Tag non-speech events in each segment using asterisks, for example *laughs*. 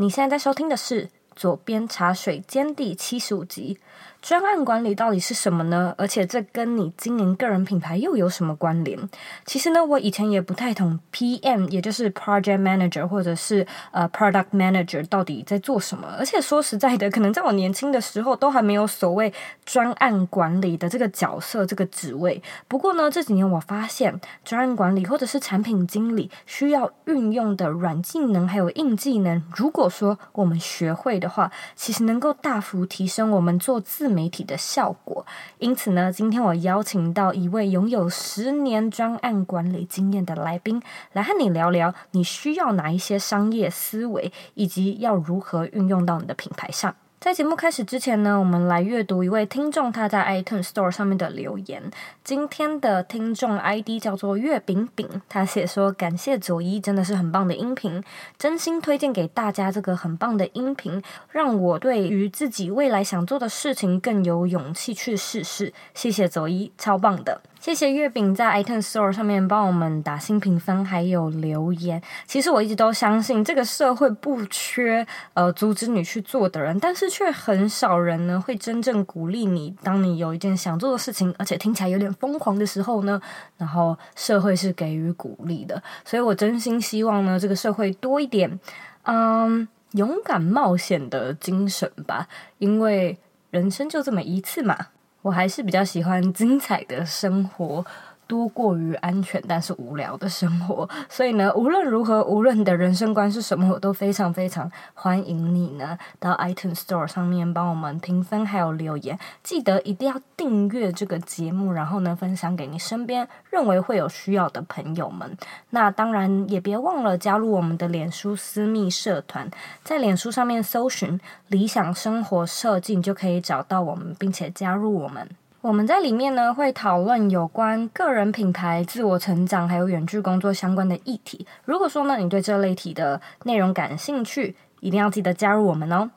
你现在在收听的是左边茶水间第七十五集。专案管理到底是什么呢？而且这跟你经营个人品牌又有什么关联？其实呢，我以前也不太懂 PM，也就是 Project Manager 或者是呃 Product Manager 到底在做什么。而且说实在的，可能在我年轻的时候都还没有所谓专案管理的这个角色这个职位。不过呢，这几年我发现专案管理或者是产品经理需要运用的软技能还有硬技能，如果说我们学会的话，其实能够大幅提升我们做自媒体的效果，因此呢，今天我邀请到一位拥有十年专案管理经验的来宾，来和你聊聊你需要哪一些商业思维，以及要如何运用到你的品牌上。在节目开始之前呢，我们来阅读一位听众他在 iTunes Store 上面的留言。今天的听众 ID 叫做月饼饼，他写说：“感谢佐伊，真的是很棒的音频，真心推荐给大家这个很棒的音频，让我对于自己未来想做的事情更有勇气去试试。”谢谢佐伊，超棒的。谢谢月饼在 iTunes Store 上面帮我们打新评分，还有留言。其实我一直都相信这个社会不缺呃阻止你去做的人，但是却很少人呢会真正鼓励你。当你有一件想做的事情，而且听起来有点疯狂的时候呢，然后社会是给予鼓励的。所以我真心希望呢，这个社会多一点嗯勇敢冒险的精神吧，因为人生就这么一次嘛。我还是比较喜欢精彩的生活。多过于安全但是无聊的生活，所以呢，*laughs* 无论如何，无论你的人生观是什么，我都非常非常欢迎你呢到 iTunes Store 上面帮我们评分还有留言，记得一定要订阅这个节目，然后呢分享给你身边认为会有需要的朋友们。那当然也别忘了加入我们的脸书私密社团，在脸书上面搜寻“理想生活设计”就可以找到我们，并且加入我们。我们在里面呢，会讨论有关个人品牌、自我成长，还有远距工作相关的议题。如果说呢，你对这类题的内容感兴趣，一定要记得加入我们哦。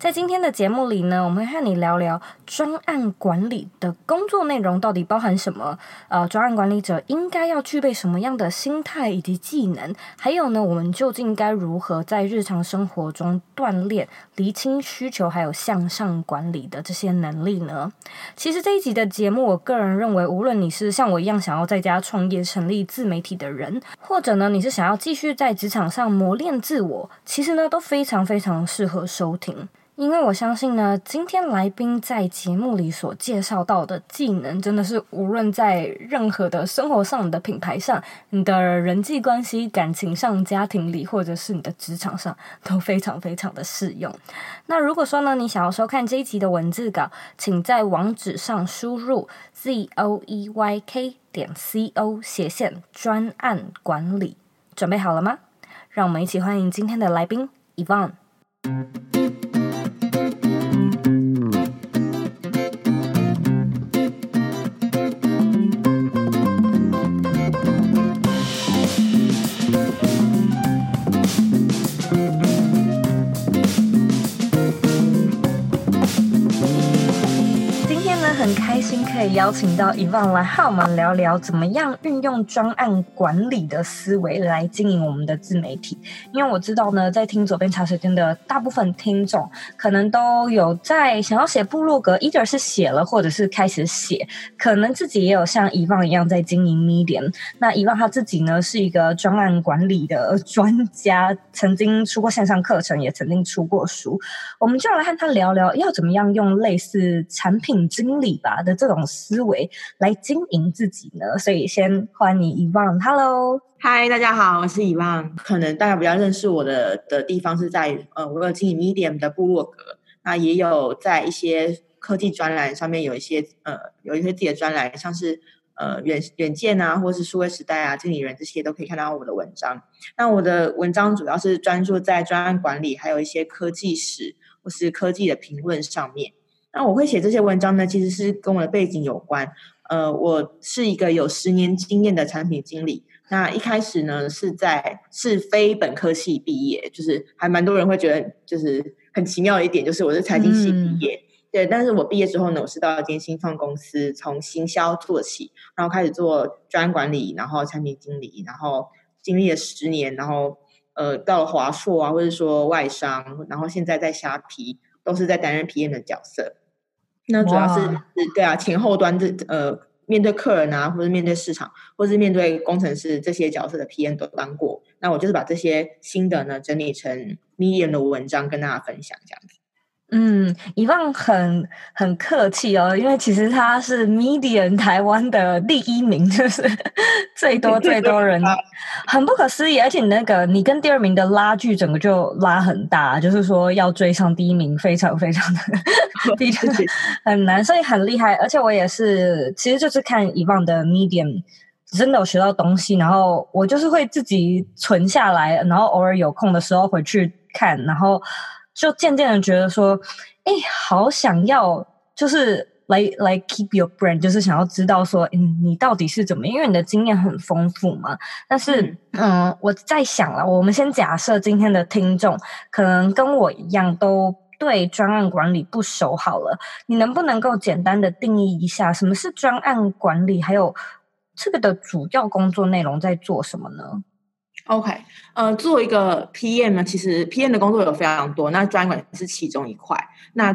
在今天的节目里呢，我们会和你聊聊专案管理的工作内容到底包含什么？呃，专案管理者应该要具备什么样的心态以及技能？还有呢，我们究竟该如何在日常生活中锻炼、厘清需求，还有向上管理的这些能力呢？其实这一集的节目，我个人认为，无论你是像我一样想要在家创业、成立自媒体的人，或者呢，你是想要继续在职场上磨练自我，其实呢，都非常非常适合收听。因为我相信呢，今天来宾在节目里所介绍到的技能，真的是无论在任何的生活上、的品牌上、你的人际关系、感情上、家庭里，或者是你的职场上，都非常非常的适用。那如果说呢，你想要收看这一集的文字稿，请在网址上输入 z o e y k 点 c o 斜线专案管理，准备好了吗？让我们一起欢迎今天的来宾 Yvonne。可以邀请到遗忘来和我们聊聊，怎么样运用专案管理的思维来经营我们的自媒体。因为我知道呢，在听左边茶水间的大部分听众，可能都有在想要写部落格，either 是写了，或者是开始写，可能自己也有像遗忘一样在经营 Medium。那遗忘他自己呢，是一个专案管理的专家，曾经出过线上课程，也曾经出过书。我们就来和他聊聊，要怎么样用类似产品经经理吧的这种。思维来经营自己呢，所以先欢迎 Yvonne。Hello，嗨，大家好，我是 Yvonne。可能大家比较认识我的的地方是在呃，我有经营 Medium 的部落格，那也有在一些科技专栏上面有一些呃，有一些自己的专栏，像是呃远远见啊，或是数位时代啊，经理人这些都可以看到我的文章。那我的文章主要是专注在专案管理，还有一些科技史或是科技的评论上面。那我会写这些文章呢，其实是跟我的背景有关。呃，我是一个有十年经验的产品经理。那一开始呢，是在是非本科系毕业，就是还蛮多人会觉得就是很奇妙的一点，就是我是财经系毕业。嗯、对，但是我毕业之后呢，我是到一间新创公司，从行销做起，然后开始做专案管理，然后产品经理，然后经历了十年，然后呃到了华硕啊，或者说外商，然后现在在虾皮都是在担任 PM 的角色。那主要是是对啊，前后端这呃。面对客人啊，或者面对市场，或者是面对工程师这些角色的 PM 都当过，那我就是把这些新的呢整理成 Medium 的文章跟大家分享，这样子。嗯，以望很很客气哦，因为其实他是 Medium 台湾的第一名，就是 *laughs* 最多最多人，很不可思议。而且那个你跟第二名的拉距整个就拉很大，就是说要追上第一名，非常 *laughs* 非常的 *laughs* 很难，所以很厉害。而且我也是，其实就是看以望的 Medium，真的有学到东西，然后我就是会自己存下来，然后偶尔有空的时候回去看，然后。就渐渐的觉得说，哎，好想要，就是来来 keep your brain，就是想要知道说，嗯，你到底是怎么？因为你的经验很丰富嘛。但是，嗯，嗯，我在想了，我们先假设今天的听众可能跟我一样，都对专案管理不熟。好了，你能不能够简单的定义一下，什么是专案管理？还有这个的主要工作内容在做什么呢？OK，呃，做一个 PM 呢，其实 PM 的工作有非常多，那专案管是其中一块。那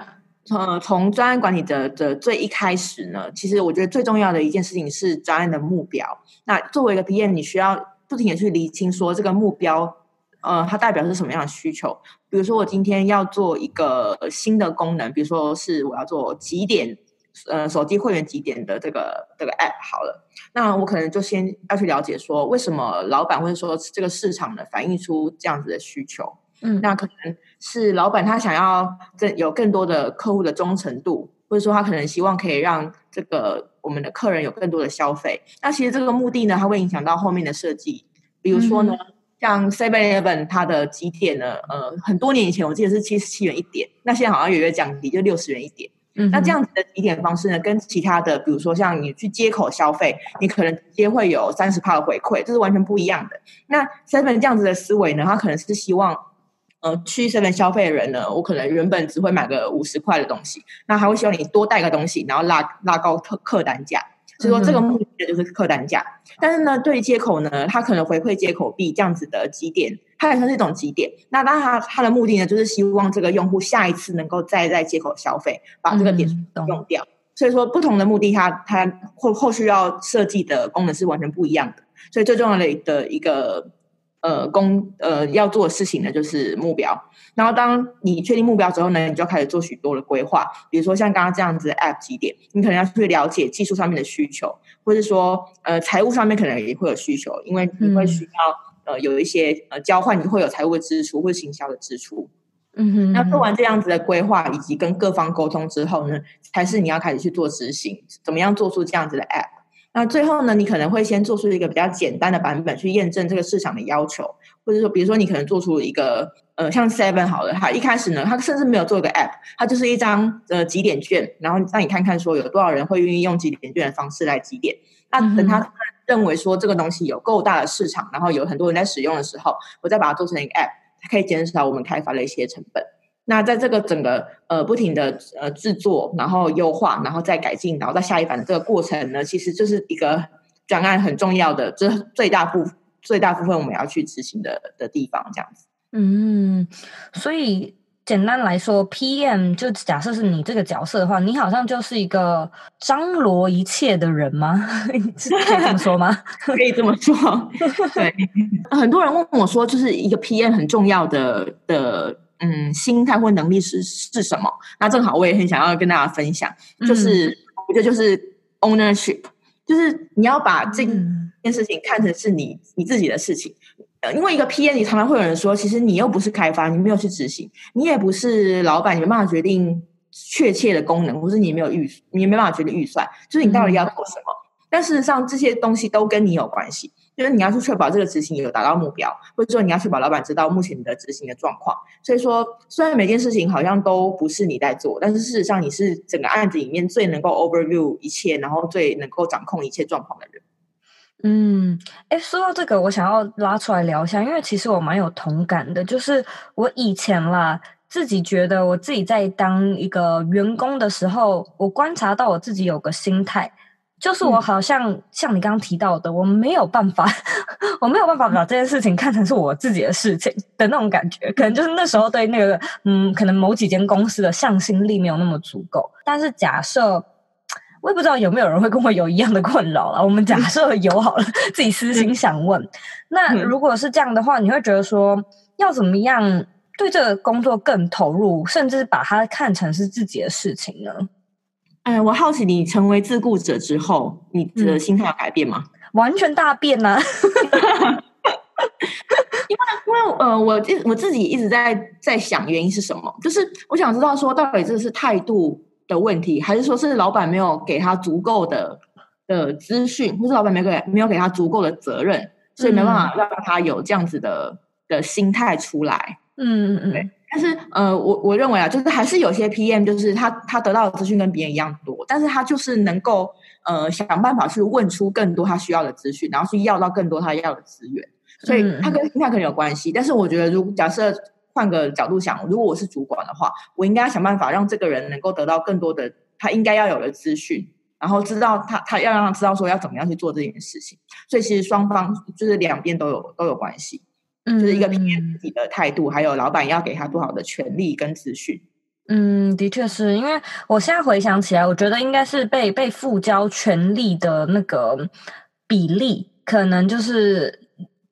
呃，从专案管理的的最一开始呢，其实我觉得最重要的一件事情是专案的目标。那作为一个 PM，你需要不停的去厘清说这个目标，呃，它代表是什么样的需求。比如说我今天要做一个新的功能，比如说是我要做几点。呃，手机会员几点的这个这个 app 好了，那我可能就先要去了解说，为什么老板或者说这个市场呢反映出这样子的需求？嗯，那可能是老板他想要更有更多的客户的忠诚度，或者说他可能希望可以让这个我们的客人有更多的消费。那其实这个目的呢，它会影响到后面的设计。比如说呢，嗯、像 Seven Eleven 它的集点呢，呃，很多年以前我记得是七十七元一点，那现在好像有一个降低，就六十元一点。嗯，那这样子的提点方式呢，跟其他的，比如说像你去街口消费，你可能直接会有三十帕的回馈，这是完全不一样的。那 Seven 这样子的思维呢，他可能是希望，呃，去 Seven 消费的人呢，我可能原本只会买个五十块的东西，那还会希望你多带个东西，然后拉拉高客客单价。所以说这个目的就是客单价，但是呢，对于街口呢，他可能回馈接口币这样子的集点，它也算是一种极点。那当然，它它的目的呢，就是希望这个用户下一次能够再在接口消费，把这个点用掉。嗯、所以说，不同的目的它，它它后后续要设计的功能是完全不一样的。所以最重要的的一个。呃，工呃要做的事情呢，就是目标。然后当你确定目标之后呢，你就要开始做许多的规划。比如说像刚刚这样子的 App 几点，你可能要去了解技术上面的需求，或者说呃财务上面可能也会有需求，因为你会需要呃有一些呃交换，你会有财务的支出或者行销的支出。嗯哼，那做完这样子的规划以及跟各方沟通之后呢，才是你要开始去做执行，怎么样做出这样子的 App。那最后呢，你可能会先做出一个比较简单的版本去验证这个市场的要求，或者说，比如说你可能做出一个呃，像 Seven 好了，它一开始呢，它甚至没有做一个 App，它就是一张呃集点券，然后让你看看说有多少人会愿意用集点券的方式来集点。那等他认为说这个东西有够大的市场，然后有很多人在使用的时候，我再把它做成一个 App，它可以减少我们开发的一些成本。那在这个整个呃不停的呃制作，然后优化，然后再改进，然后再下一版的这个过程呢，其实就是一个专案很重要的，这、最大部最大部分我们要去执行的的地方，这样子。嗯，所以简单来说，PM 就假设是你这个角色的话，你好像就是一个张罗一切的人吗？*laughs* 可以这么说吗？*laughs* 可以这么说。*laughs* 对，很多人问我说，就是一个 PM 很重要的的。嗯，心态或能力是是什么？那正好我也很想要跟大家分享，就是、嗯、我觉得就是 ownership，就是你要把这件事情看成是你你自己的事情。呃，因为一个 PM，你常常会有人说，其实你又不是开发，你没有去执行，你也不是老板，你没办法决定确切的功能，或是你没有预，你也没办法决定预算，就是你到底要做什么？嗯、但事实上，这些东西都跟你有关系。就是你要去确保这个执行有达到目标，或者说你要确保老板知道目前你的执行的状况。所以说，虽然每件事情好像都不是你在做，但是事实上你是整个案子里面最能够 overview 一切，然后最能够掌控一切状况的人。嗯，哎，说到这个，我想要拉出来聊一下，因为其实我蛮有同感的。就是我以前啦，自己觉得我自己在当一个员工的时候，我观察到我自己有个心态。就是我好像、嗯、像你刚刚提到的，我没有办法，*laughs* 我没有办法把这件事情看成是我自己的事情的那种感觉，可能就是那时候对那个嗯，可能某几间公司的向心力没有那么足够。但是假设我也不知道有没有人会跟我有一样的困扰了，我们假设有好了，自己私心想问，那如果是这样的话，你会觉得说要怎么样对这个工作更投入，甚至把它看成是自己的事情呢？嗯，我好奇你成为自雇者之后，你的心态有改变吗？嗯、*laughs* 完全大变呢、*laughs* 啊！因为因为呃，我我自己一直在在想原因是什么，就是我想知道说到底这是态度的问题，还是说是老板没有给他足够的的资讯，或是老板没给没有给他足够的责任，所以没办法让他有这样子的的心态出来。嗯嗯嗯。但是，呃，我我认为啊，就是还是有些 PM，就是他他得到的资讯跟别人一样多，但是他就是能够呃想办法去问出更多他需要的资讯，然后去要到更多他要的资源，所以他跟心态可能有关系。嗯、但是我觉得，如果假设换个角度想，如果我是主管的话，我应该要想办法让这个人能够得到更多的他应该要有的资讯，然后知道他他要让他知道说要怎么样去做这件事情。所以其实双方就是两边都有都有关系。就是一个 PM 自己的态度，嗯、还有老板要给他多少的权利跟资讯。嗯，的确是因为我现在回想起来，我觉得应该是被被赋交权利的那个比例，可能就是。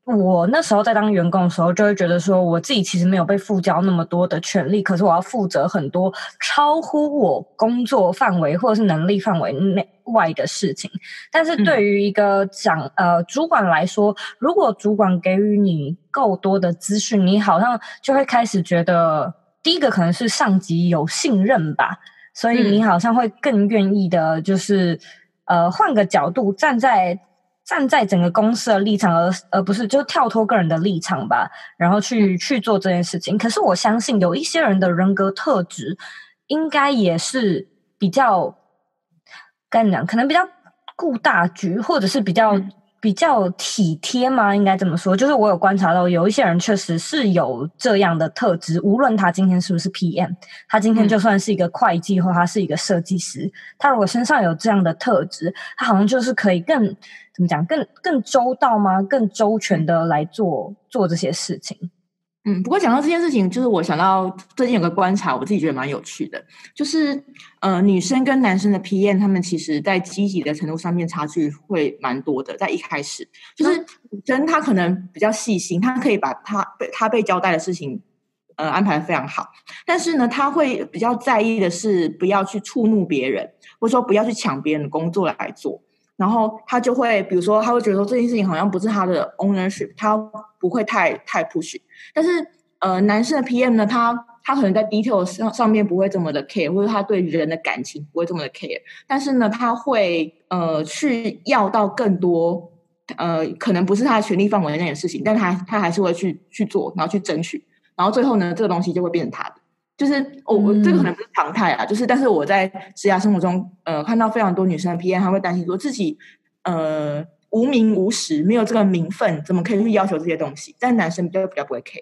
我那时候在当员工的时候，就会觉得说，我自己其实没有被赋交那么多的权利，可是我要负责很多超乎我工作范围或者是能力范围内外的事情。但是对于一个长、嗯、呃主管来说，如果主管给予你够多的资讯，你好像就会开始觉得，第一个可能是上级有信任吧，所以你好像会更愿意的，就是、嗯、呃换个角度站在。站在整个公司的立场，而而不是就跳脱个人的立场吧，然后去去做这件事情。可是我相信有一些人的人格特质，应该也是比较，跟你讲，可能比较顾大局，或者是比较。嗯比较体贴吗？应该这么说，就是我有观察到，有一些人确实是有这样的特质。无论他今天是不是 PM，他今天就算是一个会计或他是一个设计师，他如果身上有这样的特质，他好像就是可以更怎么讲，更更周到吗？更周全的来做做这些事情。嗯，不过讲到这件事情，就是我想到最近有个观察，我自己觉得蛮有趣的，就是呃，女生跟男生的 PM，他们其实在积极的程度上面差距会蛮多的。在一开始，就是女生她可能比较细心，她可以把她被她被交代的事情呃安排的非常好，但是呢，她会比较在意的是不要去触怒别人，或者说不要去抢别人的工作来做。然后他就会，比如说，他会觉得说这件事情好像不是他的 ownership，他不会太太 push。但是，呃，男生的 PM 呢，他他可能在 detail 上上面不会这么的 care，或者他对人的感情不会这么的 care。但是呢，他会呃去要到更多，呃，可能不是他的权力范围内的事情，但他他还是会去去做，然后去争取，然后最后呢，这个东西就会变成他的。就是我、哦、这个可能不是常态啊，就是但是我在职涯生活中，呃，看到非常多女生的 PM，她会担心说自己呃无名无实，没有这个名分，怎么可以去要求这些东西？但男生比较比较不会 care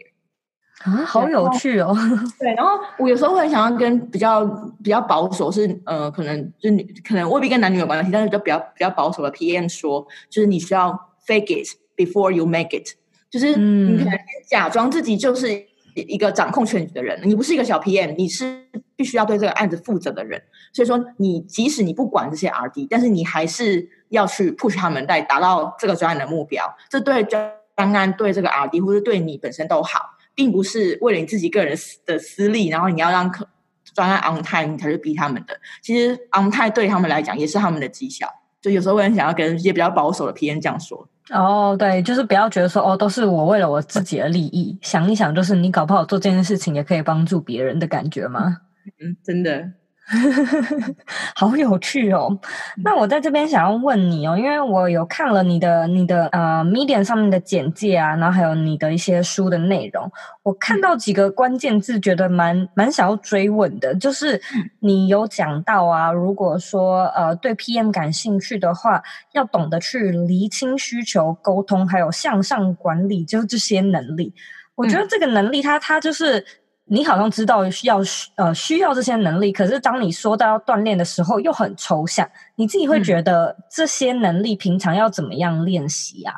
啊，好有趣哦。*laughs* 对，然后我有时候会想要跟比较比较保守是呃，可能就女可能未必跟男女有关系，但是就比较比较保守的 PM 说，就是你需要 fake it before you make it，就是你可能假装自己就是。一个掌控全局的人，你不是一个小 PM，你是必须要对这个案子负责的人。所以说，你即使你不管这些 RD，但是你还是要去 push 他们来达到这个专案的目标。这对专案、对这个 RD 或者对你本身都好，并不是为了你自己个人的私利，然后你要让客专案 on time，你才是逼他们的。其实 on time 对他们来讲也是他们的绩效。就有时候我很想要跟一些比较保守的 PM 这样说。哦，对，就是不要觉得说哦，都是我为了我自己的利益，想一想，就是你搞不好做这件事情也可以帮助别人的感觉吗？嗯，真的。*laughs* 好有趣哦！那我在这边想要问你哦，因为我有看了你的你的呃 Medium 上面的简介啊，然后还有你的一些书的内容，我看到几个关键字，觉得蛮蛮想要追问的，就是你有讲到啊，如果说呃对 PM 感兴趣的话，要懂得去厘清需求、沟通，还有向上管理，就是这些能力。我觉得这个能力它，它它就是。你好像知道需要呃需要这些能力，可是当你说到要锻炼的时候，又很抽象。你自己会觉得这些能力平常要怎么样练习啊？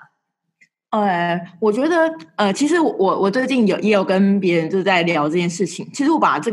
呃，我觉得呃，其实我我最近有也有跟别人就是在聊这件事情。其实我把这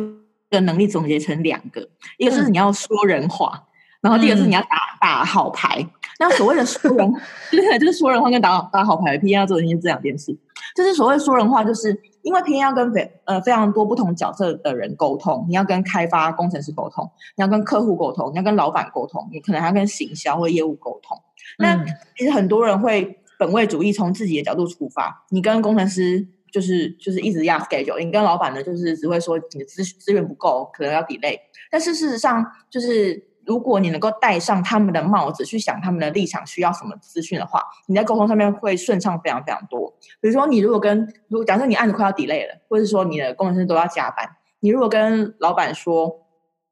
个能力总结成两个，一个是你要说人话，嗯、然后第二个是你要打打好牌。那所谓的说人，对，就是说人话跟打打好牌，PN 要做的是这两件事。就是所谓说人话，就是因为 PN 要跟非呃非常多不同角色的人沟通，你要跟开发工程师沟通，你要跟客户沟通，你要跟老板沟通，你可能还要跟行销或业务沟通。那其实很多人会。本位主义，从自己的角度出发，你跟工程师就是就是一直压 schedule，你跟老板呢就是只会说你的资资源不够，可能要 delay。但是事实上，就是如果你能够戴上他们的帽子，去想他们的立场需要什么资讯的话，你在沟通上面会顺畅非常非常多。比如说，你如果跟如果假设你案子快要 delay 了，或者是说你的工程师都要加班，你如果跟老板说，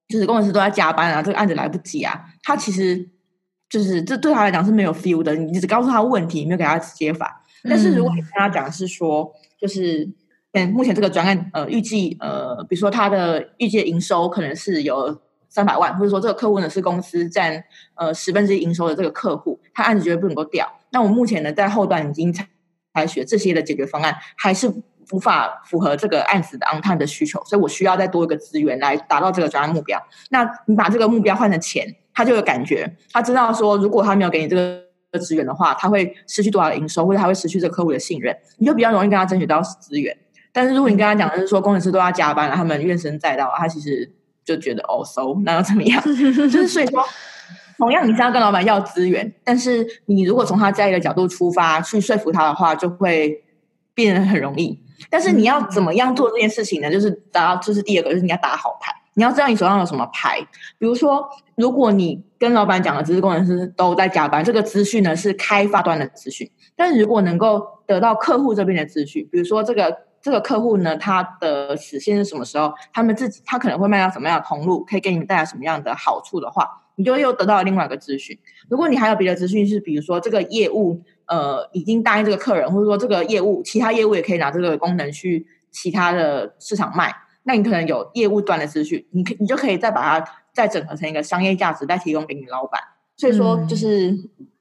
就是工程师都在加班啊，这个案子来不及啊，他其实。就是这对他来讲是没有 feel 的，你只告诉他问题，没有给他解法。但是如果你跟他讲是说，就是嗯，目前这个专案呃预计呃，比如说他的预计营收可能是有三百万，或者说这个客户呢是公司占呃十分之一营收的这个客户，他案子绝对不能够掉。那我目前呢在后端已经采取这些的解决方案，还是无法符合这个案子的 on time 的需求，所以我需要再多一个资源来达到这个专案目标。那你把这个目标换成钱。他就有感觉，他知道说，如果他没有给你这个资源的话，他会失去多少营收，或者他会失去这个客户的信任，你就比较容易跟他争取到资源。但是如果你跟他讲的是说，工程师都要加班了，他们怨声载道，他其实就觉得哦，so 那又怎么样？*laughs* 就是所以说，同样你是要跟老板要资源，但是你如果从他家里的角度出发去说服他的话，就会变得很容易。但是你要怎么样做这件事情呢？就是打，就是第二个，就是你要打好牌。你要知道你手上有什么牌，比如说，如果你跟老板讲的只是工程师都在加班，这个资讯呢是开发端的资讯。但是如果能够得到客户这边的资讯，比如说这个这个客户呢，他的时限是什么时候，他们自己他可能会卖到什么样的通路，可以给你带来什么样的好处的话，你就又得到了另外一个资讯。如果你还有别的资讯是，比如说这个业务呃已经答应这个客人，或者说这个业务其他业务也可以拿这个功能去其他的市场卖。那你可能有业务端的资讯，你可你就可以再把它再整合成一个商业价值，再提供给你老板。所以说，就是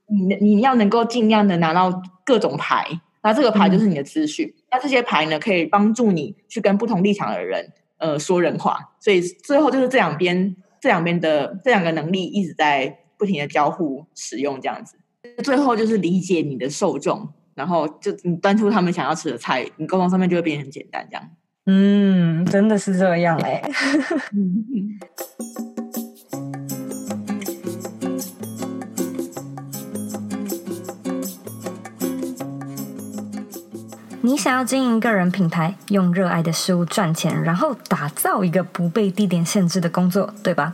你你要能够尽量的拿到各种牌，那这个牌就是你的资讯。嗯、那这些牌呢，可以帮助你去跟不同立场的人呃说人话。所以最后就是这两边这两边的这两个能力一直在不停的交互使用，这样子。最后就是理解你的受众，然后就你端出他们想要吃的菜，你沟通上面就会变得很简单，这样。嗯，真的是这样哎。你想要经营个人品牌，用热爱的事物赚钱，然后打造一个不被地点限制的工作，对吧？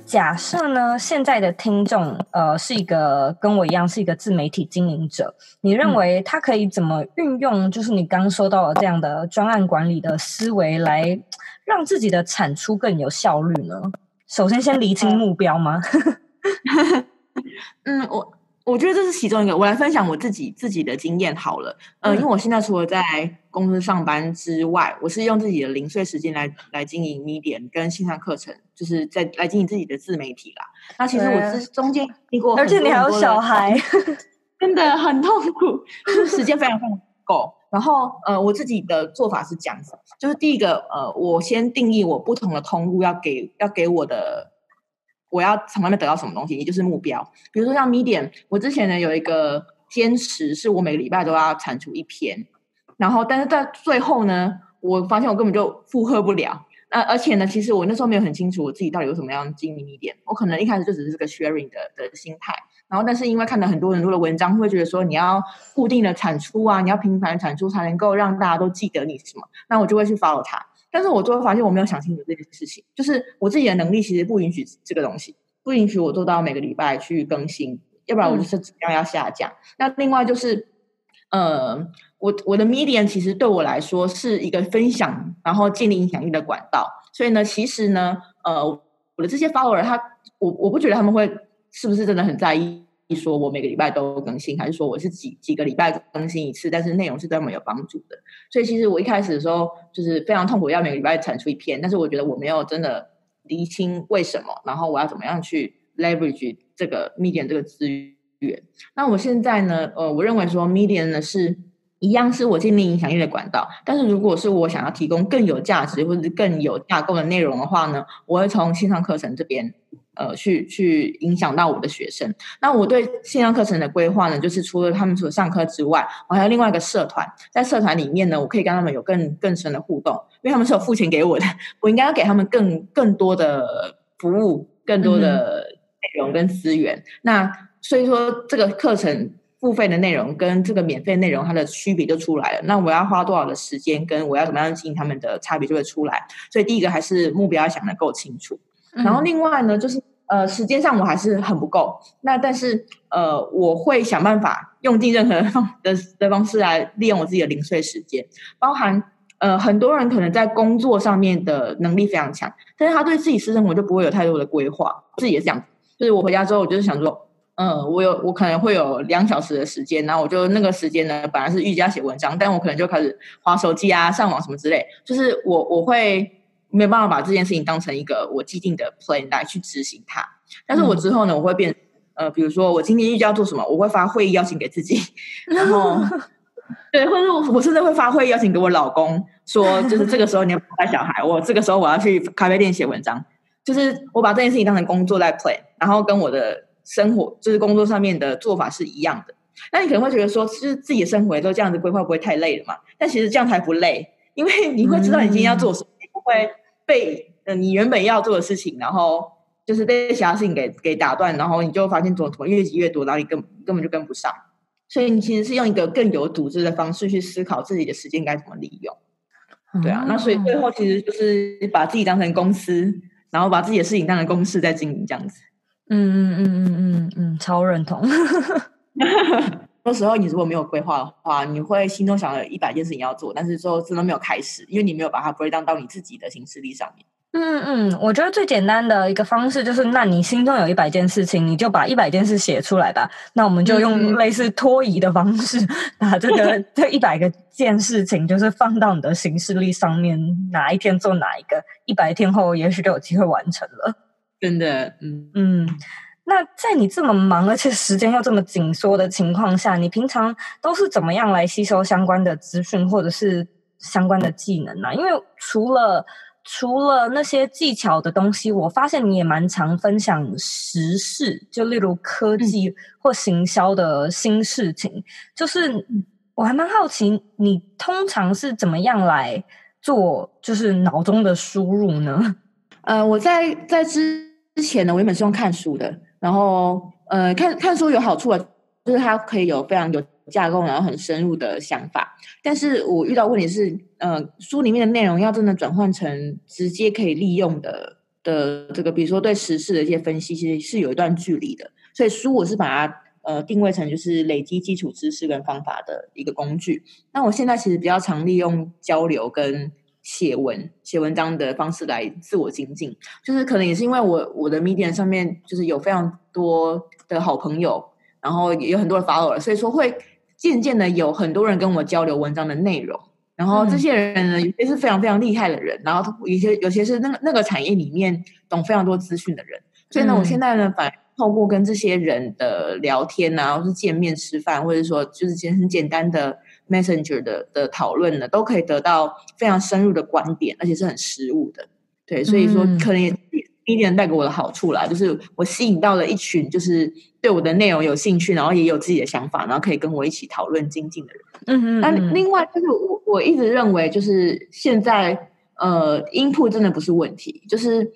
假设呢，现在的听众呃是一个跟我一样是一个自媒体经营者，你认为他可以怎么运用，就是你刚刚说到的这样的专案管理的思维，来让自己的产出更有效率呢？首先，先厘清目标吗？*laughs* 嗯，我。我觉得这是其中一个，我来分享我自己自己的经验好了。呃，因为我现在除了在公司上班之外，我是用自己的零碎时间来来经营 Medium 跟线上课程，就是在来经营自己的自媒体啦。那其实我是中间经过而且你还有小孩，*laughs* 真的很痛苦，就是时间非常非常够。然后呃，我自己的做法是这样子，就是第一个呃，我先定义我不同的通路要给要给我的。我要从外面得到什么东西，也就是目标。比如说像 Medium，我之前呢有一个坚持，是我每个礼拜都要产出一篇，然后但是在最后呢，我发现我根本就负荷不了。那而且呢，其实我那时候没有很清楚我自己到底有什么样经营 me 点我可能一开始就只是个 sharing 的的心态。然后，但是因为看了很多很多的文章，会觉得说你要固定的产出啊，你要频繁的产出才能够让大家都记得你什么，那我就会去 follow 它。但是我最后发现我没有想清楚这件事情，就是我自己的能力其实不允许这个东西，不允许我做到每个礼拜去更新，要不然我就是质量要下降。嗯、那另外就是，呃，我我的 Medium 其实对我来说是一个分享，然后建立影响力的管道。所以呢，其实呢，呃，我的这些 follower 他，我我不觉得他们会。是不是真的很在意？说我每个礼拜都更新，还是说我是几几个礼拜更新一次？但是内容是对我们有帮助的。所以其实我一开始的时候就是非常痛苦，要每个礼拜产出一篇。但是我觉得我没有真的厘清为什么，然后我要怎么样去 leverage 这个 Medium 这个资源。那我现在呢？呃，我认为说 Medium 呢是一样是我建立影响力的管道。但是如果是我想要提供更有价值或者是更有架构的内容的话呢，我会从线上课程这边。呃，去去影响到我的学生。那我对线上课程的规划呢，就是除了他们所上课之外，我还有另外一个社团。在社团里面呢，我可以跟他们有更更深的互动，因为他们是有付钱给我的，*laughs* 我应该要给他们更更多的服务，更多的内容跟资源。嗯、那所以说，这个课程付费的内容跟这个免费内容，它的区别就出来了。那我要花多少的时间，跟我要怎么样经营他们的差别就会出来。所以第一个还是目标要想得够清楚。然后另外呢，就是呃，时间上我还是很不够。那但是呃，我会想办法用尽任何方的的方式来利用我自己的零碎时间。包含呃，很多人可能在工作上面的能力非常强，但是他对自己私生活就不会有太多的规划。自己也是这样，就是我回家之后，我就是想说，嗯、呃，我有我可能会有两小时的时间，然后我就那个时间呢，本来是预计要写文章，但我可能就开始划手机啊、上网什么之类。就是我我会。没有办法把这件事情当成一个我既定的 plan 来去执行它，但是我之后呢，我会变，呃，比如说我今天预计要做什么，我会发会议邀请给自己，*laughs* 然后，对，或者我我甚至会发会议邀请给我老公，说 *laughs* 就是这个时候你要带小孩，我这个时候我要去咖啡店写文章，就是我把这件事情当成工作在 plan，然后跟我的生活就是工作上面的做法是一样的。那你可能会觉得说，就是自己的生活都这样子规划不会太累了嘛？但其实这样才不累，因为你会知道你今天要做什么，你不会。被呃你原本要做的事情，然后就是被其他事情给给打断，然后你就发现怎么怎么越积越多，然后你根根本就跟不上。所以你其实是用一个更有组织的方式去思考自己的时间该怎么利用。对啊，那所以最后其实就是把自己当成公司，然后把自己的事情当成公司在经营这样子。嗯嗯嗯嗯嗯嗯，超认同。*laughs* 那时候你如果没有规划的话，你会心中想了一百件事情要做，但是说真的没有开始，因为你没有把它 break down 到你自己的行事历上面。嗯嗯，我觉得最简单的一个方式就是，那你心中有一百件事情，你就把一百件事写出来吧。那我们就用类似拖移的方式，把这个 *laughs* 这一百个件事情，就是放到你的行事历上面，哪一天做哪一个，一百天后也许就有机会完成了。真的，嗯嗯。那在你这么忙，而且时间又这么紧缩的情况下，你平常都是怎么样来吸收相关的资讯或者是相关的技能呢？因为除了除了那些技巧的东西，我发现你也蛮常分享时事，就例如科技或行销的新事情。嗯、就是我还蛮好奇，你通常是怎么样来做，就是脑中的输入呢？呃，我在在之之前呢，我原本是用看书的。然后，呃，看看书有好处啊，就是它可以有非常有架构，然后很深入的想法。但是我遇到问题是，呃，书里面的内容要真的转换成直接可以利用的的这个，比如说对时事的一些分析，其实是有一段距离的。所以书我是把它呃定位成就是累积基础知识跟方法的一个工具。那我现在其实比较常利用交流跟。写文写文章的方式来自我精进，就是可能也是因为我我的 Medium 上面就是有非常多的好朋友，然后也有很多的 follower，所以说会渐渐的有很多人跟我交流文章的内容，然后这些人呢，有些是非常非常厉害的人，然后有些有些是那个那个产业里面懂非常多资讯的人，所以呢，我现在呢，反而透过跟这些人的聊天啊，或是见面吃饭，或者说就是简很简单的。Messenger 的的讨论呢，都可以得到非常深入的观点，而且是很实务的。对，所以说可能也 Medium 带给我的好处啦，就是我吸引到了一群就是对我的内容有兴趣，然后也有自己的想法，然后可以跟我一起讨论精进的人。嗯嗯。那另外就是我我一直认为，就是现在呃，input 真的不是问题，就是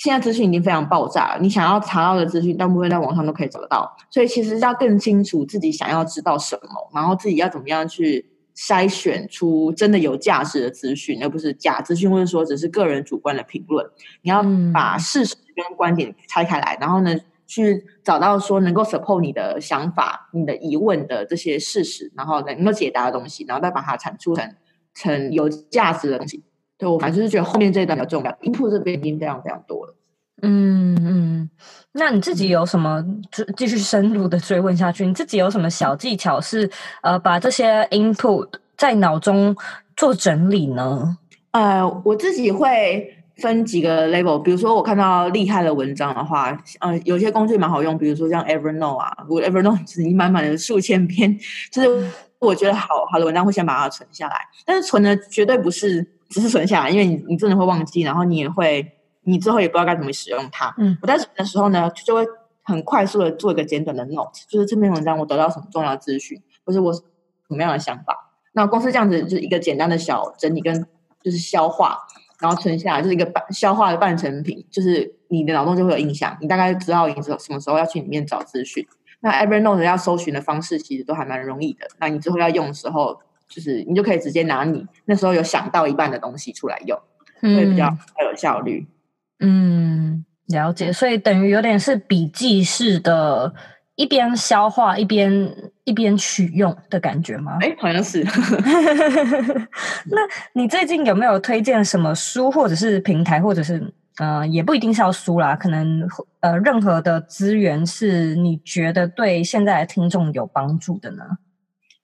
现在资讯已经非常爆炸了，你想要查到的资讯，大部分在网上都可以找得到，所以其实要更清楚自己想要知道什么，然后自己要怎么样去。筛选出真的有价值的资讯，而不是假资讯，或者说只是个人主观的评论。你要把事实跟观点拆开来，嗯、然后呢，去找到说能够 support 你的想法、你的疑问的这些事实，然后能够解答的东西，然后再把它产出成成有价值的东西。对，我反正就是觉得后面这一段比较重要，input 这边已经非常非常多了。嗯嗯，那你自己有什么？就继续深入的追问下去，你自己有什么小技巧是呃，把这些 input 在脑中做整理呢？呃，我自己会分几个 level，比如说我看到厉害的文章的话，呃，有些工具蛮好用，比如说像 Evernote 啊，我 Evernote 已经满满的数千篇，*laughs* 就是我觉得好好的文章会先把它存下来，但是存的绝对不是只是存下来，因为你你真的会忘记，然后你也会。你之后也不知道该怎么使用它。嗯，我在存的时候呢，就会很快速的做一个简短的 note，就是这篇文章我得到什么重要资讯，或是我什么样的想法。那光是这样子，就是一个简单的小整理跟就是消化，然后存下来，就是一个半消化的半成品，就是你的脑洞就会有印象，你大概知道你什么时候要去里面找资讯。那 Evernote 要搜寻的方式其实都还蛮容易的。那你之后要用的时候，就是你就可以直接拿你那时候有想到一半的东西出来用，会比较有效率。嗯，了解，所以等于有点是笔记式的，一边消化一边一边取用的感觉吗？哎，好像是。*laughs* 那你最近有没有推荐什么书，或者是平台，或者是呃，也不一定是要书啦，可能呃，任何的资源是你觉得对现在的听众有帮助的呢？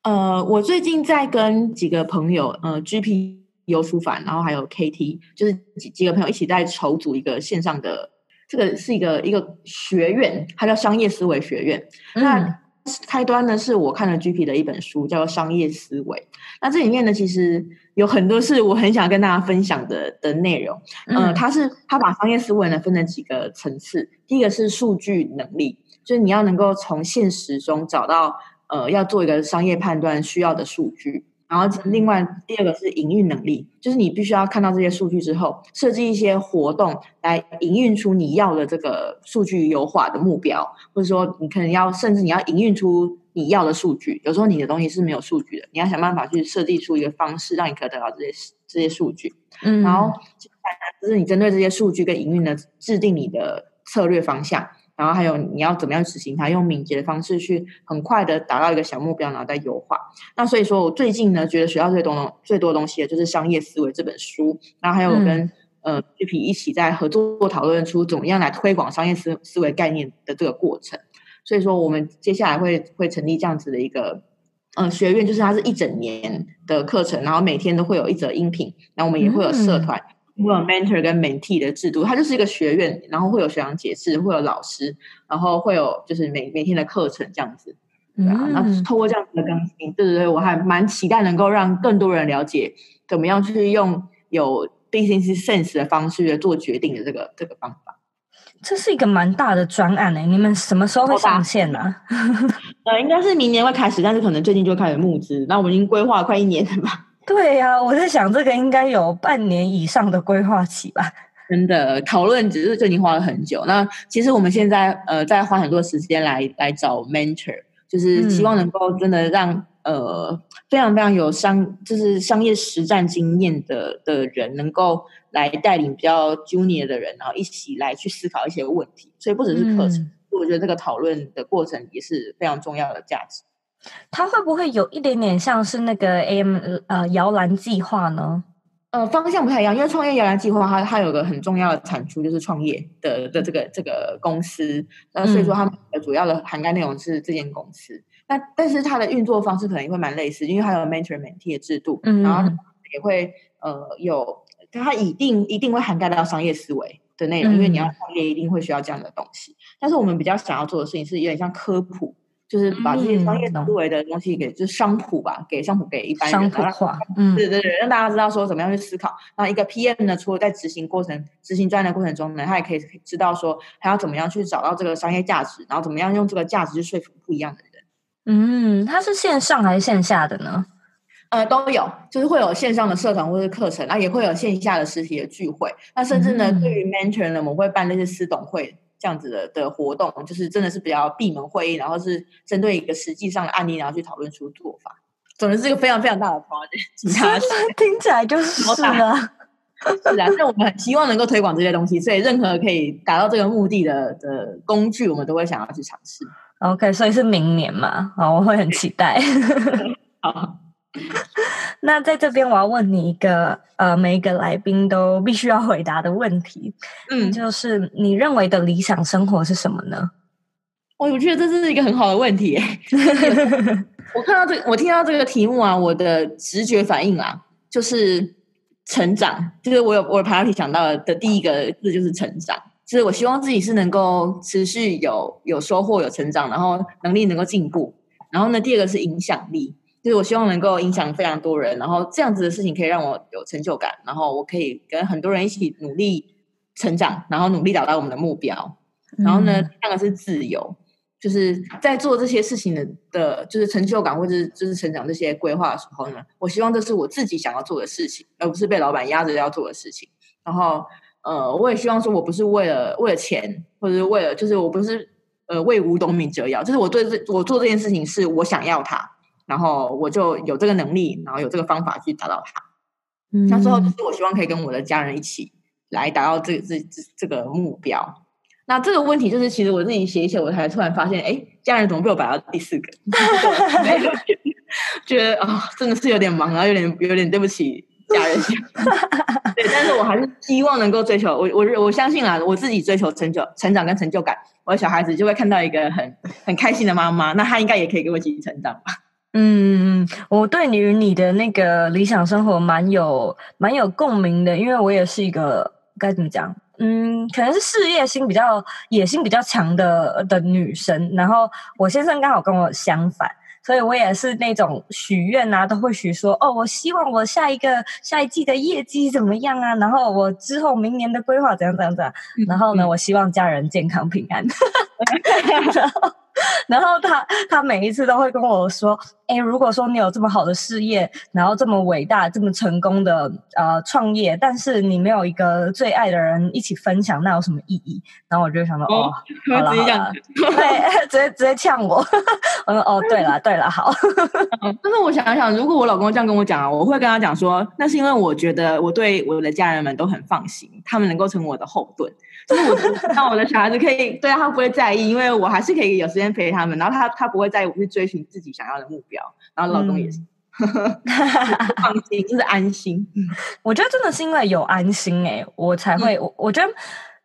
呃，我最近在跟几个朋友，呃，GP。优书凡，然后还有 KT，就是几几个朋友一起在筹组一个线上的，这个是一个一个学院，它叫商业思维学院。嗯、那开端呢，是我看了 GP 的一本书，叫做《商业思维》。那这里面呢，其实有很多是我很想跟大家分享的的内容。嗯、呃，它是它把商业思维呢分成几个层次。第一个是数据能力，就是你要能够从现实中找到呃要做一个商业判断需要的数据。然后，另外第二个是营运能力，就是你必须要看到这些数据之后，设计一些活动来营运出你要的这个数据优化的目标，或者说你可能要，甚至你要营运出你要的数据。有时候你的东西是没有数据的，你要想办法去设计出一个方式，让你可以得到这些这些数据。嗯，然后就是你针对这些数据跟营运的制定你的策略方向。然后还有你要怎么样执行它，用敏捷的方式去很快的达到一个小目标，然后再优化。那所以说我最近呢，觉得学到最多最多东西的就是《商业思维》这本书。然后还有我跟、嗯、呃 GP 一起在合作讨论出怎么样来推广商业思思维概念的这个过程。所以说我们接下来会会成立这样子的一个呃学院，就是它是一整年的课程，然后每天都会有一则音频，然后我们也会有社团。嗯会有 mentor 跟 mentee 的制度，它就是一个学院，然后会有学长解释，会有老师，然后会有就是每每天的课程这样子，对啊，那、嗯、透过这样子的更新，对对对，我还蛮期待能够让更多人了解怎么样去用有 business sense 的方式来做决定的这个这个方法。这是一个蛮大的专案诶、欸，你们什么时候会上线呢、啊？*laughs* 呃，应该是明年会开始，但是可能最近就开始募资，那我们已经规划快一年了吧。对呀、啊，我在想这个应该有半年以上的规划期吧。真的讨论只是最近花了很久。那其实我们现在呃在花很多时间来来找 mentor，就是希望能够真的让、嗯、呃非常非常有商就是商业实战经验的的人能够来带领比较 junior 的人，然后一起来去思考一些问题。所以不只是课程，嗯、我觉得这个讨论的过程也是非常重要的价值。它会不会有一点点像是那个 AM 呃摇篮计划呢？呃，方向不太一样，因为创业摇篮计划它它有个很重要的产出就是创业的的这个这个公司，那所以说它的主要的涵盖内容是这间公司。那、嗯、但是它的运作方式可能也会蛮类似，因为它有 mentor mentee 的制度，嗯、然后也会呃有它一定一定会涵盖到商业思维的内容，嗯、因为你要创业一定会需要这样的东西。但是我们比较想要做的事情是有点像科普。就是把这些商业思维的东西给，嗯、就是商铺吧，给商铺给一般人，商谱化，嗯，对对对，让大家知道说怎么样去思考。那一个 PM 呢，除了在执行过程、执行专案的过程中呢，他也可以知道说，他要怎么样去找到这个商业价值，然后怎么样用这个价值去说服不一样的人。嗯，它是线上还是线下的呢？呃，都有，就是会有线上的社团或者课程，那也会有线下的实体的聚会。那甚至呢，嗯、对于 mentor 呢，我们会办那些私董会。这样子的的活动，就是真的是比较闭门会议，然后是针对一个实际上的案例，然后去讨论出做法。总之是一个非常非常大的 project。*laughs* 听起来就是是啊，是啊，那我们很希望能够推广这些东西，所以任何可以达到这个目的的的工具，我们都会想要去尝试。OK，所以是明年嘛？啊，我会很期待。*laughs* 好。*laughs* 那在这边，我要问你一个呃，每一个来宾都必须要回答的问题，嗯，就是你认为的理想生活是什么呢？我我觉得这是一个很好的问题。*laughs* 我看到这个，我听到这个题目啊，我的直觉反应啊，就是成长，就是我有我的 priority 想到的，的第一个字就是成长，就是我希望自己是能够持续有有收获、有成长，然后能力能够进步，然后呢，第二个是影响力。就是我希望能够影响非常多人，然后这样子的事情可以让我有成就感，然后我可以跟很多人一起努力成长，然后努力达到我们的目标。然后呢，第二个是自由，就是在做这些事情的的，就是成就感或者就是成长这些规划的时候呢，我希望这是我自己想要做的事情，而不是被老板压着要做的事情。然后呃，我也希望说我不是为了为了钱，或者是为了就是我不是呃为五斗米折腰，就是我对这我做这件事情是我想要它。然后我就有这个能力，然后有这个方法去达到它。嗯，那之后就是我希望可以跟我的家人一起来达到这这这这个目标。那这个问题就是，其实我自己写一写，我才突然发现，哎，家人怎么被我摆到第四个？*laughs* *laughs* 觉得啊、哦，真的是有点忙然后，有点有点对不起家人。*laughs* 对，但是我还是希望能够追求我我我相信啊，我自己追求成就、成长跟成就感，我的小孩子就会看到一个很很开心的妈妈，那他应该也可以给我积极成长吧。嗯，我对于你的那个理想生活蛮有蛮有共鸣的，因为我也是一个该怎么讲，嗯，可能是事业心比较野心比较强的的女生，然后我先生刚好跟我相反，所以我也是那种许愿啊，都会许说哦，我希望我下一个下一季的业绩怎么样啊，然后我之后明年的规划怎样怎样怎样，然后呢，我希望家人健康平安。*laughs* 然后 *laughs* 然后他他每一次都会跟我说：“哎，如果说你有这么好的事业，然后这么伟大、这么成功的呃创业，但是你没有一个最爱的人一起分享，那有什么意义？”然后我就想到：“哦，好了好了，对，*laughs* 直接直接呛我。*laughs* ”我说：“哦，对了对了，好。*laughs* ”但是我想想，如果我老公这样跟我讲啊，我会跟他讲说：“那是因为我觉得我对我的家人们都很放心，他们能够成为我的后盾。”就是我让我的小孩子可以对他不会在意，因为我还是可以有时间陪他们，然后他他不会在意我去追寻自己想要的目标，然后老公也是、嗯、*laughs* 放心，就是安心。*laughs* 我觉得真的是因为有安心哎、欸，我才会我我觉得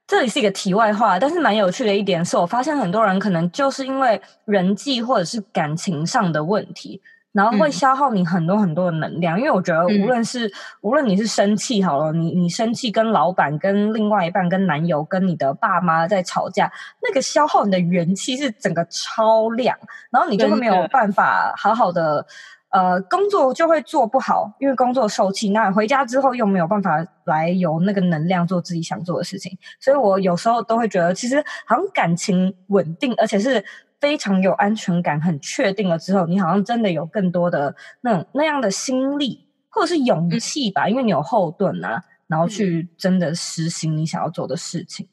这里是一个题外话，但是蛮有趣的一点是我发现很多人可能就是因为人际或者是感情上的问题。然后会消耗你很多很多的能量，嗯、因为我觉得无论是、嗯、无论你是生气好了，你你生气跟老板、跟另外一半、跟男友、跟你的爸妈在吵架，那个消耗你的元气是整个超量，然后你就会没有办法好好的呃工作就会做不好，因为工作受气，那回家之后又没有办法来有那个能量做自己想做的事情，所以我有时候都会觉得，其实好像感情稳定，而且是。非常有安全感，很确定了之后，你好像真的有更多的那种那样的心力，或者是勇气吧，嗯、因为你有后盾啊，然后去真的实行你想要做的事情。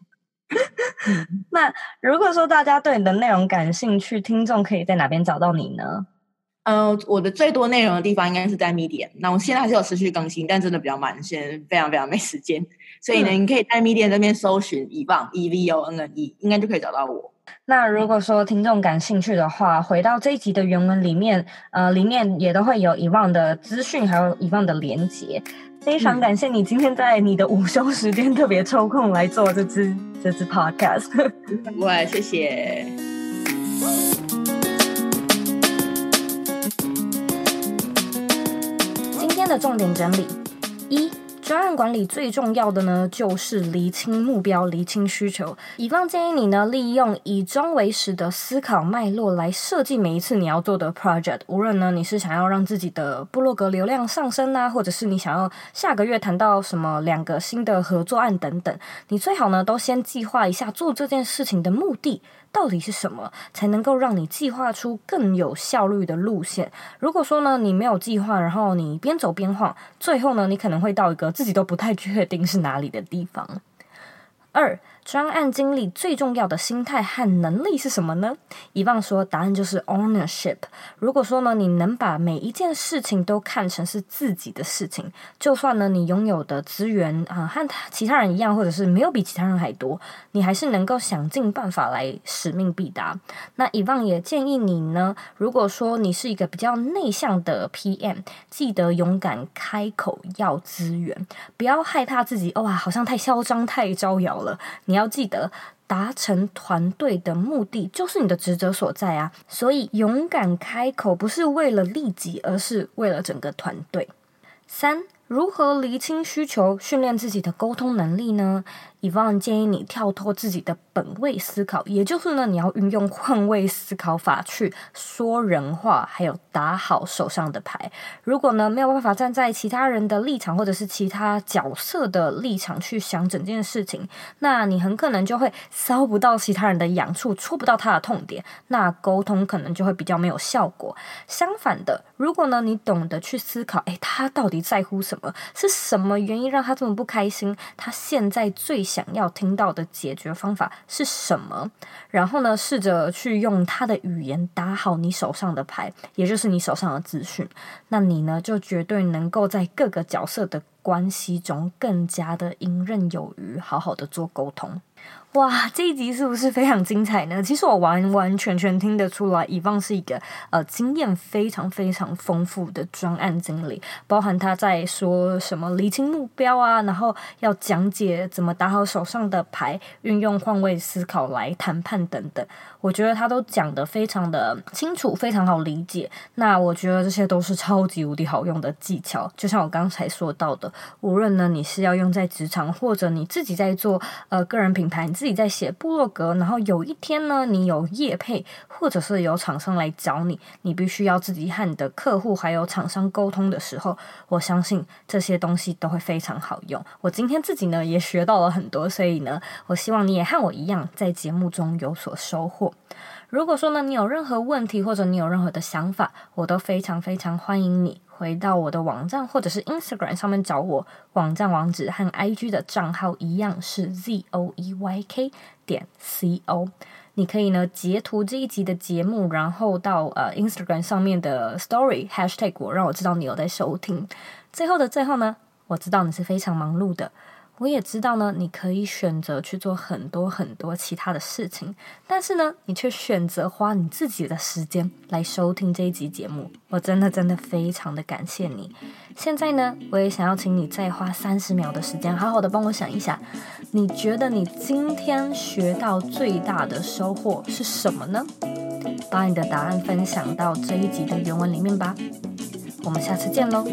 嗯、*laughs* 那如果说大家对你的内容感兴趣，听众可以在哪边找到你呢？呃，我的最多内容的地方应该是在 Medium，那我现在还是有持续更新，但真的比较慢，现在非常非常没时间，所以呢，嗯、你可以在 Medium 这边搜寻 Yvonne E V O N N E，应该就可以找到我。那如果说听众感兴趣的话，回到这一集的原文里面，呃，里面也都会有 Yvonne 的资讯，还有 Yvonne 的连接。非常感谢你今天在你的午休时间特别抽空来做这支这支 Podcast。哇，谢谢。今天的重点整理一。专案管理最重要的呢，就是厘清目标、厘清需求。乙方建议你呢，利用以终为始的思考脉络来设计每一次你要做的 project。无论呢，你是想要让自己的部落格流量上升啊，或者是你想要下个月谈到什么两个新的合作案等等，你最好呢，都先计划一下做这件事情的目的。到底是什么才能够让你计划出更有效率的路线？如果说呢，你没有计划，然后你边走边晃，最后呢，你可能会到一个自己都不太确定是哪里的地方。二。专案经理最重要的心态和能力是什么呢？以往说，答案就是 ownership。如果说呢，你能把每一件事情都看成是自己的事情，就算呢，你拥有的资源啊、呃、和其他人一样，或者是没有比其他人还多，你还是能够想尽办法来使命必达。那以往也建议你呢，如果说你是一个比较内向的 PM，记得勇敢开口要资源，不要害怕自己哇，好像太嚣张、太招摇了。你。要记得，达成团队的目的就是你的职责所在啊！所以勇敢开口，不是为了利己，而是为了整个团队。三。如何厘清需求，训练自己的沟通能力呢？Yvonne 建议你跳脱自己的本位思考，也就是呢，你要运用换位思考法去说人话，还有打好手上的牌。如果呢，没有办法站在其他人的立场，或者是其他角色的立场去想整件事情，那你很可能就会搔不到其他人的痒处，戳不到他的痛点，那沟通可能就会比较没有效果。相反的，如果呢，你懂得去思考，诶，他到底在乎什么？是什么原因让他这么不开心？他现在最想要听到的解决方法是什么？然后呢，试着去用他的语言打好你手上的牌，也就是你手上的资讯。那你呢，就绝对能够在各个角色的关系中更加的游刃有余，好好的做沟通。哇，这一集是不是非常精彩呢？其实我完完全全听得出来，Yvonne 是一个呃经验非常非常丰富的专案经理，包含他在说什么厘清目标啊，然后要讲解怎么打好手上的牌，运用换位思考来谈判等等。我觉得他都讲得非常的清楚，非常好理解。那我觉得这些都是超级无敌好用的技巧。就像我刚才说到的，无论呢你是要用在职场，或者你自己在做呃个人品牌，自己在写部落格，然后有一天呢你有业配，或者是有厂商来找你，你必须要自己和你的客户还有厂商沟通的时候，我相信这些东西都会非常好用。我今天自己呢也学到了很多，所以呢，我希望你也和我一样，在节目中有所收获。如果说呢，你有任何问题或者你有任何的想法，我都非常非常欢迎你回到我的网站或者是 Instagram 上面找我。网站网址和 IG 的账号一样是 zoeyk 点 co。你可以呢截图这一集的节目，然后到呃 Instagram 上面的 Story Hashtag 我，让我知道你有在收听。最后的最后呢，我知道你是非常忙碌的。我也知道呢，你可以选择去做很多很多其他的事情，但是呢，你却选择花你自己的时间来收听这一集节目。我真的真的非常的感谢你。现在呢，我也想要请你再花三十秒的时间，好好的帮我想一想，你觉得你今天学到最大的收获是什么呢？把你的答案分享到这一集的原文里面吧。我们下次见喽。